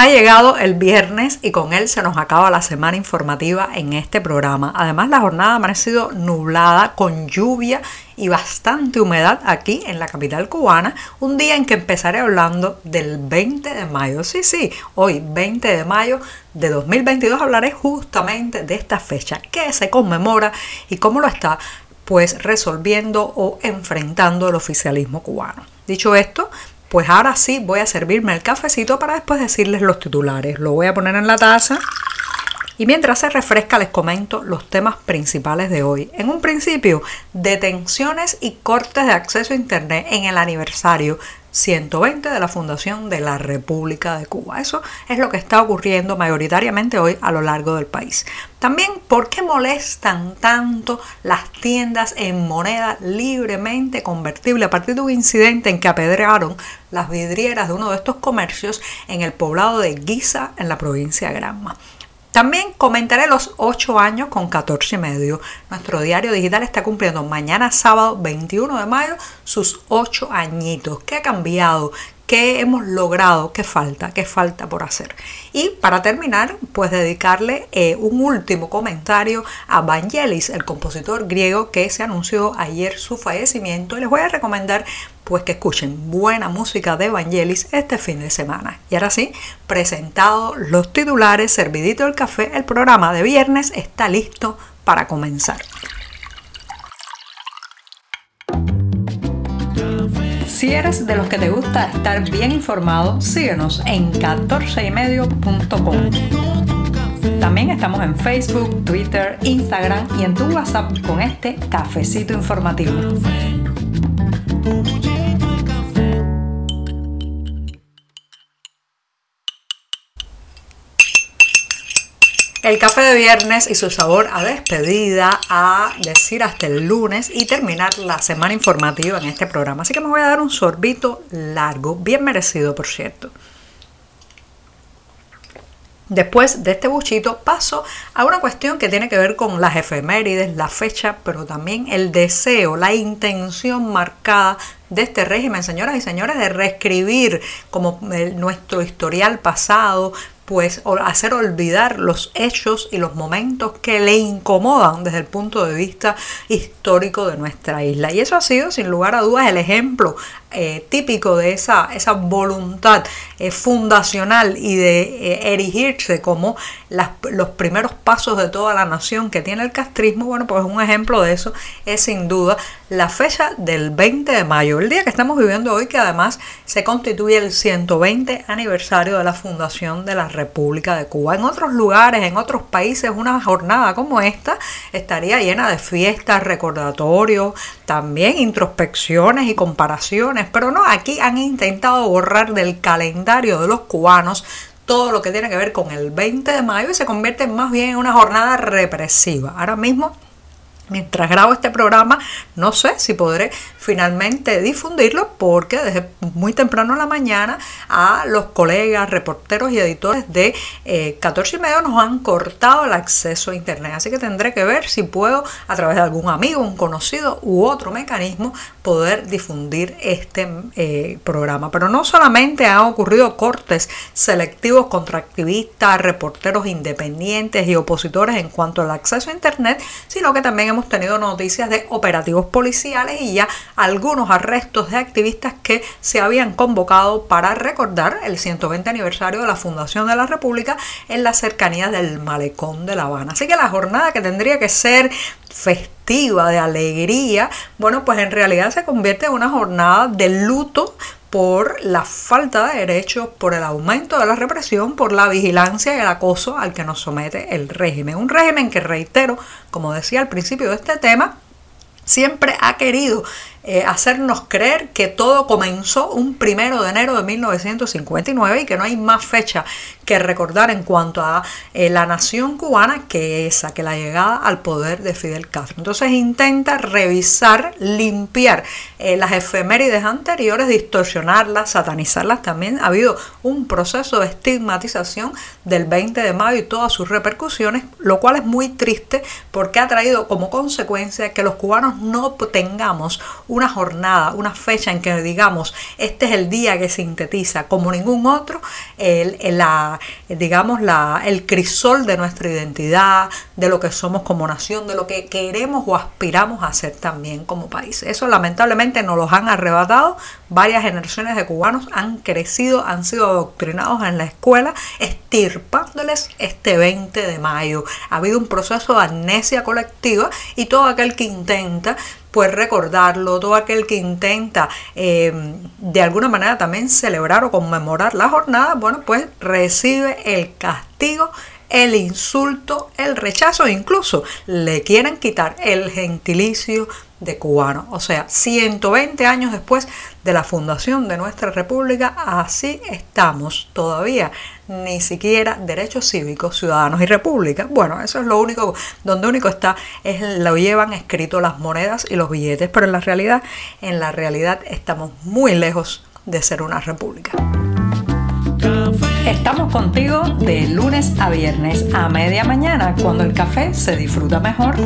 Ha llegado el viernes y con él se nos acaba la semana informativa en este programa. Además, la jornada ha amanecido nublada con lluvia y bastante humedad aquí en la capital cubana, un día en que empezaré hablando del 20 de mayo. Sí, sí, hoy 20 de mayo de 2022 hablaré justamente de esta fecha, que se conmemora y cómo lo está pues resolviendo o enfrentando el oficialismo cubano. Dicho esto, pues ahora sí voy a servirme el cafecito para después decirles los titulares. Lo voy a poner en la taza. Y mientras se refresca les comento los temas principales de hoy. En un principio, detenciones y cortes de acceso a Internet en el aniversario 120 de la fundación de la República de Cuba. Eso es lo que está ocurriendo mayoritariamente hoy a lo largo del país. También, ¿por qué molestan tanto las tiendas en moneda libremente convertible a partir de un incidente en que apedrearon las vidrieras de uno de estos comercios en el poblado de Guisa, en la provincia de Granma? También comentaré los 8 años con 14 y medio. Nuestro diario digital está cumpliendo mañana sábado 21 de mayo sus 8 añitos. ¿Qué ha cambiado? ¿Qué hemos logrado? ¿Qué falta? ¿Qué falta por hacer? Y para terminar, pues dedicarle eh, un último comentario a Vangelis, el compositor griego que se anunció ayer su fallecimiento. Les voy a recomendar pues que escuchen buena música de Vangelis este fin de semana. Y ahora sí, presentado los titulares, servidito el café, el programa de viernes está listo para comenzar. Si eres de los que te gusta estar bien informado, síguenos en 14ymedio.com. También estamos en Facebook, Twitter, Instagram y en tu WhatsApp con este cafecito informativo. El café de viernes y su sabor a despedida, a decir hasta el lunes y terminar la semana informativa en este programa. Así que me voy a dar un sorbito largo, bien merecido por cierto. Después de este buchito paso a una cuestión que tiene que ver con las efemérides, la fecha, pero también el deseo, la intención marcada de este régimen, señoras y señores, de reescribir como nuestro historial pasado, pues hacer olvidar los hechos y los momentos que le incomodan desde el punto de vista histórico de nuestra isla. Y eso ha sido, sin lugar a dudas, el ejemplo eh, típico de esa, esa voluntad eh, fundacional y de eh, erigirse como los primeros pasos de toda la nación que tiene el castrismo, bueno, pues un ejemplo de eso es sin duda la fecha del 20 de mayo, el día que estamos viviendo hoy, que además se constituye el 120 aniversario de la fundación de la República de Cuba. En otros lugares, en otros países, una jornada como esta estaría llena de fiestas, recordatorios, también introspecciones y comparaciones, pero no, aquí han intentado borrar del calendario de los cubanos todo lo que tiene que ver con el 20 de mayo y se convierte más bien en una jornada represiva. Ahora mismo Mientras grabo este programa, no sé si podré finalmente difundirlo porque desde muy temprano en la mañana a los colegas, reporteros y editores de 14 eh, y medio nos han cortado el acceso a internet. Así que tendré que ver si puedo a través de algún amigo, un conocido u otro mecanismo poder difundir este eh, programa. Pero no solamente han ocurrido cortes selectivos contra activistas, reporteros independientes y opositores en cuanto al acceso a internet, sino que también hemos tenido noticias de operativos policiales y ya algunos arrestos de activistas que se habían convocado para recordar el 120 aniversario de la Fundación de la República en las cercanías del malecón de La Habana. Así que la jornada que tendría que ser festiva, de alegría, bueno, pues en realidad se convierte en una jornada de luto por la falta de derechos, por el aumento de la represión, por la vigilancia y el acoso al que nos somete el régimen. Un régimen que, reitero, como decía al principio de este tema, siempre ha querido eh, hacernos creer que todo comenzó un primero de enero de 1959 y que no hay más fecha que recordar en cuanto a eh, la nación cubana que esa, que la llegada al poder de Fidel Castro. Entonces intenta revisar, limpiar eh, las efemérides anteriores, distorsionarlas, satanizarlas también. Ha habido un proceso de estigmatización del 20 de mayo y todas sus repercusiones, lo cual es muy triste porque ha traído como consecuencia que los cubanos no tengamos una jornada, una fecha en que digamos, este es el día que sintetiza como ningún otro, el, la, digamos, la, el crisol de nuestra identidad, de lo que somos como nación, de lo que queremos o aspiramos a ser también como país. Eso lamentablemente nos los han arrebatado. Varias generaciones de cubanos han crecido, han sido adoctrinados en la escuela, estirpándoles este 20 de mayo. Ha habido un proceso de amnesia colectiva y todo aquel que intenta pues recordarlo, todo aquel que intenta eh, de alguna manera también celebrar o conmemorar la jornada, bueno, pues recibe el castigo el insulto, el rechazo, incluso le quieren quitar el gentilicio de cubano. O sea, 120 años después de la fundación de nuestra república, así estamos todavía. Ni siquiera derechos cívicos, ciudadanos y república. Bueno, eso es lo único, donde único está, es lo llevan escrito las monedas y los billetes, pero en la realidad, en la realidad estamos muy lejos de ser una república. Estamos contigo de lunes a viernes a media mañana, cuando el café se disfruta mejor.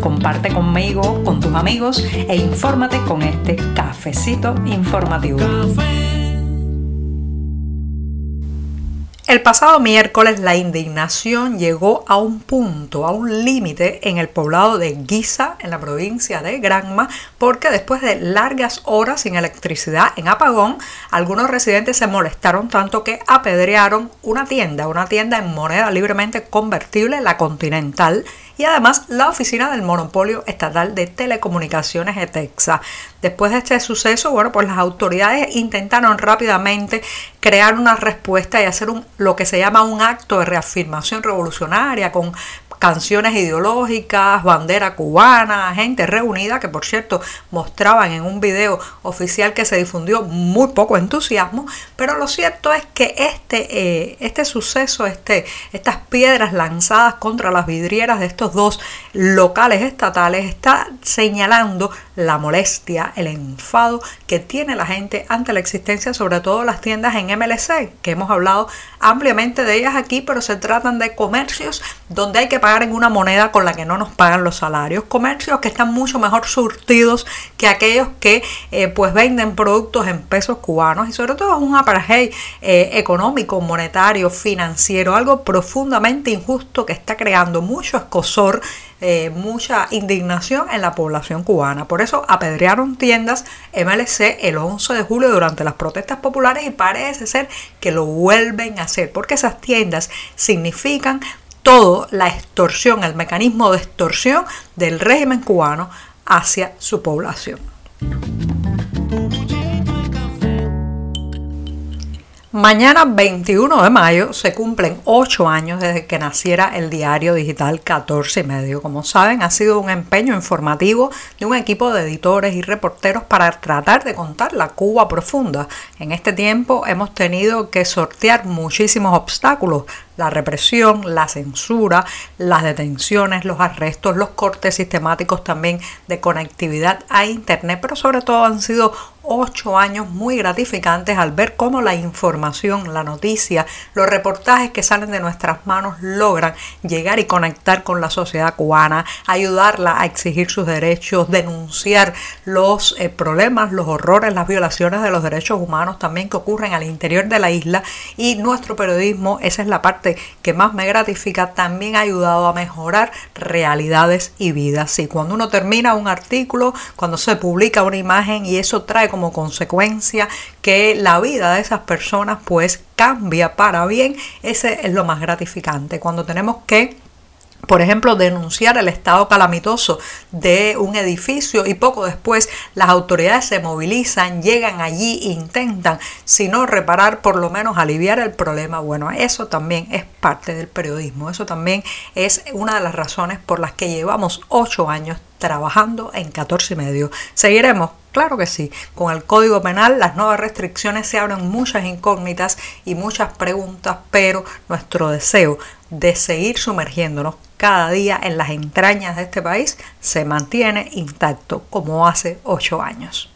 Comparte conmigo, con tus amigos e infórmate con este cafecito informativo. El pasado miércoles la indignación llegó a un punto, a un límite en el poblado de Guisa, en la provincia de Granma, porque después de largas horas sin electricidad en apagón, algunos residentes se molestaron tanto que apedrearon una tienda, una tienda en moneda libremente convertible, la Continental, y además la oficina del monopolio estatal de telecomunicaciones de Texas. Después de este suceso, bueno, pues las autoridades intentaron rápidamente crear una respuesta y hacer un, lo que se llama un acto de reafirmación revolucionaria con canciones ideológicas, bandera cubana, gente reunida, que por cierto mostraban en un video oficial que se difundió muy poco entusiasmo, pero lo cierto es que este, eh, este suceso, este, estas piedras lanzadas contra las vidrieras de estos dos locales estatales está señalando la molestia, el enfado que tiene la gente ante la existencia, sobre todo las tiendas en MLC, que hemos hablado ampliamente de ellas aquí, pero se tratan de comercios donde hay que en una moneda con la que no nos pagan los salarios. Comercios que están mucho mejor surtidos que aquellos que eh, pues venden productos en pesos cubanos y sobre todo es un apartheid eh, económico, monetario, financiero, algo profundamente injusto que está creando mucho escosor eh, mucha indignación en la población cubana. Por eso apedrearon tiendas MLC el 11 de julio durante las protestas populares y parece ser que lo vuelven a hacer porque esas tiendas significan todo la extorsión, el mecanismo de extorsión del régimen cubano hacia su población. Mañana 21 de mayo se cumplen 8 años desde que naciera el diario digital 14 y medio. Como saben, ha sido un empeño informativo de un equipo de editores y reporteros para tratar de contar la Cuba profunda. En este tiempo hemos tenido que sortear muchísimos obstáculos, la represión, la censura, las detenciones, los arrestos, los cortes sistemáticos también de conectividad a Internet, pero sobre todo han sido ocho años muy gratificantes al ver cómo la información, la noticia, los reportajes que salen de nuestras manos logran llegar y conectar con la sociedad cubana, ayudarla a exigir sus derechos, denunciar los eh, problemas, los horrores, las violaciones de los derechos humanos también que ocurren al interior de la isla. Y nuestro periodismo, esa es la parte que más me gratifica, también ha ayudado a mejorar realidades y vidas. Y cuando uno termina un artículo, cuando se publica una imagen y eso trae como consecuencia que la vida de esas personas pues cambia para bien, ese es lo más gratificante. Cuando tenemos que por ejemplo, denunciar el estado calamitoso de un edificio y poco después las autoridades se movilizan, llegan allí, intentan, si no reparar, por lo menos aliviar el problema. Bueno, eso también es parte del periodismo, eso también es una de las razones por las que llevamos ocho años trabajando en 14 y medio. Seguiremos, claro que sí. Con el Código Penal, las nuevas restricciones se abren muchas incógnitas y muchas preguntas, pero nuestro deseo de seguir sumergiéndonos cada día en las entrañas de este país se mantiene intacto como hace ocho años.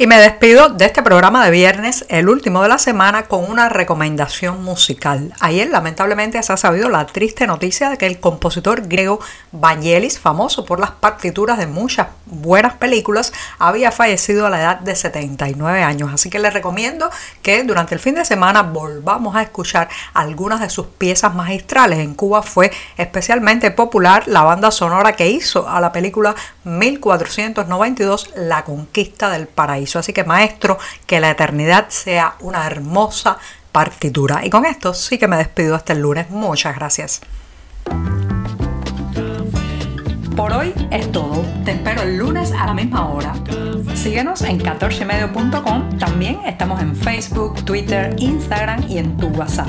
Y me despido de este programa de viernes, el último de la semana, con una recomendación musical. Ayer lamentablemente se ha sabido la triste noticia de que el compositor griego Vangelis, famoso por las partituras de muchas buenas películas, había fallecido a la edad de 79 años. Así que les recomiendo que durante el fin de semana volvamos a escuchar algunas de sus piezas magistrales. En Cuba fue especialmente popular la banda sonora que hizo a la película 1492, La Conquista del Paraíso. Así que maestro, que la eternidad sea una hermosa partitura. Y con esto sí que me despido hasta el lunes. Muchas gracias. Por hoy es todo. Te espero el lunes a la misma hora. Síguenos en 14medio.com. También estamos en Facebook, Twitter, Instagram y en tu WhatsApp.